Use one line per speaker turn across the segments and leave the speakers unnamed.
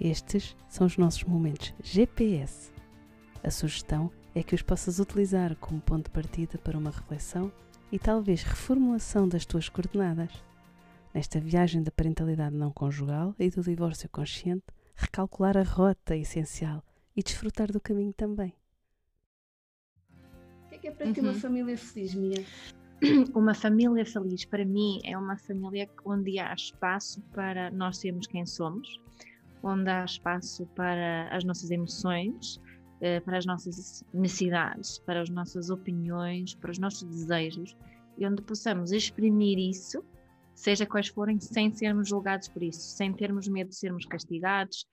Estes são os nossos momentos GPS. A sugestão é que os possas utilizar como ponto de partida para uma reflexão e talvez reformulação das tuas coordenadas. Nesta viagem da parentalidade não conjugal e do divórcio consciente, recalcular a rota é essencial e desfrutar do caminho também.
O que é, que é para ti uma
Uhum.
família feliz, Mia?
Uma família feliz, para mim, é uma família onde há espaço para nós sermos quem somos, onde há espaço para as nossas emoções, eh, para as nossas necessidades, para as nossas opiniões, para os nossos desejos, e onde possamos exprimir isso, seja quais forem, sem sermos julgados por isso, sem termos medo de sermos castigados,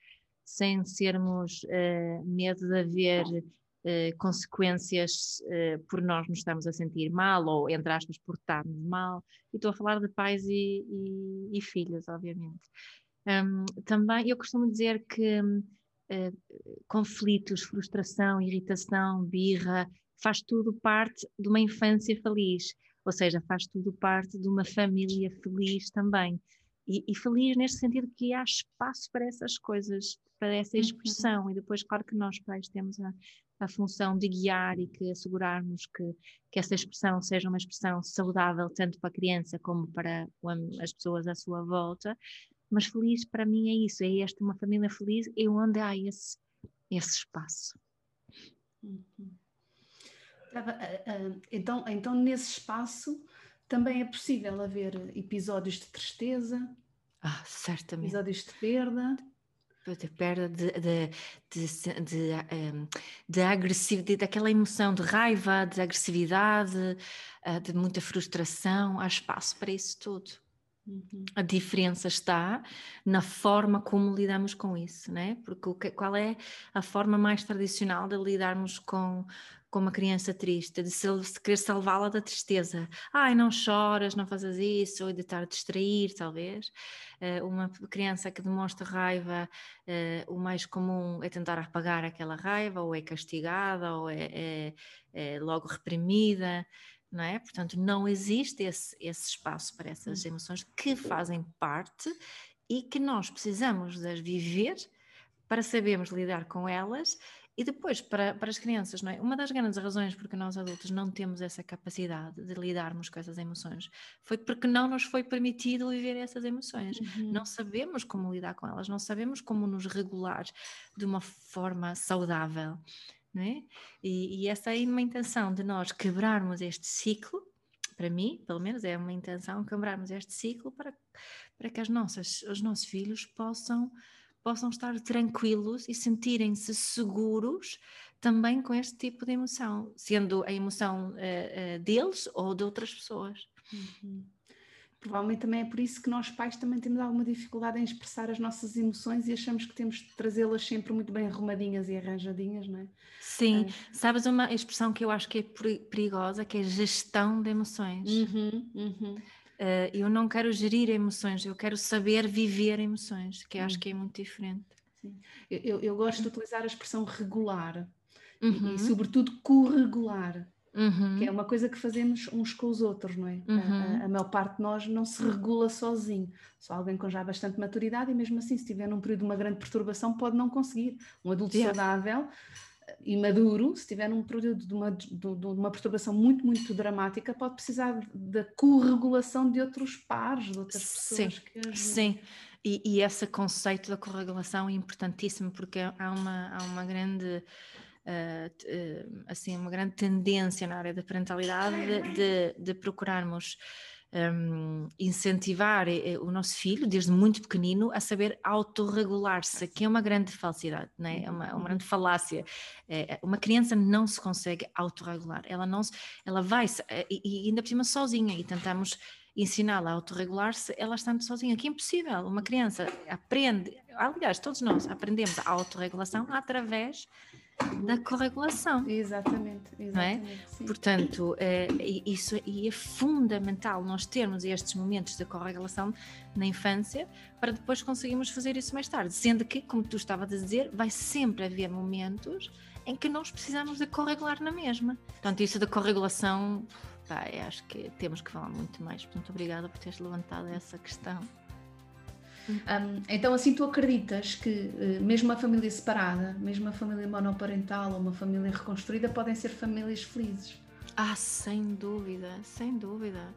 sem sermos eh, medo de haver eh, consequências eh, por nós nos estarmos a sentir mal ou, entre aspas, por estarmos mal. E estou a falar de pais e, e, e filhos, obviamente. Um, também eu costumo dizer que eh, conflitos, frustração, irritação, birra, faz tudo parte de uma infância feliz, ou seja, faz tudo parte de uma família feliz também. E, e feliz neste sentido que há espaço para essas coisas, para essa expressão, e depois, claro que nós pais temos a, a função de guiar e que assegurarmos que, que essa expressão seja uma expressão saudável tanto para a criança como para as pessoas à sua volta. Mas feliz para mim é isso, é esta uma família feliz é onde há esse, esse espaço.
Tava, ah, ah, Então, então, nesse espaço também é possível haver episódios de tristeza,
Ah, certamente.
episódios de perda.
De perda de, de, de, de, ehm, de agressividade, daquela emoção de raiva, de agressividade, ah, de muita frustração, há espaço para isso tudo.
Uhum.
A diferença está na forma como lidamos com isso, né? Porque que, qual é a forma mais tradicional de lidarmos com, com uma criança triste? De, se, de querer salvá-la da tristeza. Ai, não choras, não fazes isso, ou de estar a distrair, talvez. Eh, uma criança que demonstra raiva, eh, o mais comum é tentar apagar aquela raiva, ou é castigada, ou é, é- é logo reprimida não é? Portanto, não existe esse, esse espaço para essas emoções que fazem parte e que nós precisamos de as viver para sabermos lidar com elas e depois para, para as crianças, não é? Uma das grandes razões porque nós adultos não temos essa capacidade de lidarmos com essas emoções foi porque não nos foi permitido viver essas emoções. Não sabemos como lidar com elas, não sabemos como nos regular de uma forma saudável. Não é? E, e essa é uma intenção de nós quebrarmos este ciclo, para mim, pelo menos, é uma intenção quebrarmos este ciclo para, para que as nossas, os nossos filhos possam, possam estar tranquilos e sentirem-se seguros também com este tipo de emoção, sendo a emoção eh, eh, deles ou de outras pessoas.
Uhum. Provavelmente também é por isso que nós pais também temos alguma dificuldade em expressar as nossas emoções e achamos que temos de trazê-las sempre muito bem arrumadinhas e arranjadinhas, não é?
Sim, sabes uma expressão que eu acho que é peri- perigosa, que é gestão de emoções.
Uhum, uhum.
Uh, eu não quero gerir emoções, eu quero saber viver emoções, que eu acho que é muito diferente.
Eu, eu- eu gosto de utilizar a expressão regular e-
Uhum,
e, sobretudo, corregular,
uhum,
que é uma coisa que fazemos uns com os outros, não é? A-
Uhum.
A, a maior parte de nós não se regula sozinho, só alguém com já bastante maturidade e mesmo assim, se estiver num período de uma grande perturbação, pode não conseguir. Um adulto
Yeah.
saudável e maduro, se estiver num período de uma, de, uma perturbação muito, muito dramática, pode precisar da corregulação de outros pares, de outras
Sim,
pessoas que ajudem.
Sim, e, e esse conceito da corregulação é importantíssimo porque há uma, há uma grande eh, eh, assim, uma grande tendência na área da parentalidade de, de- procurarmos hum, incentivar eh, o nosso filho, desde muito pequenino, a saber autorregular-se, que é uma grande falsidade, não é? É uma, uma grande falácia. É, uma criança não se consegue autorregular, ela não se, ela vai, e, e ainda por cima sozinha, e tentamos ensiná-la a autorregular-se, ela estando sozinha, que é impossível. Uma criança aprende, aliás, todos nós aprendemos a autorregulação através da corregulação.
Exatamente,
é?
exatamente. sim.
Portanto, é, isso e é fundamental nós termos estes momentos de corregulação na infância para depois conseguirmos fazer isso mais tarde. Sendo que, como tu estavas a dizer, vai sempre haver momentos em que nós precisamos de corregular na mesma. Portanto, isso da corregulação, pá, acho que temos que falar muito mais. Portanto, obrigada por teres levantado essa questão.
Um, então, assim, tu acreditas que uh, mesmo uma família separada, mesmo uma família monoparental ou uma família reconstruída, podem ser famílias felizes?
Ah, sem dúvida, sem dúvida.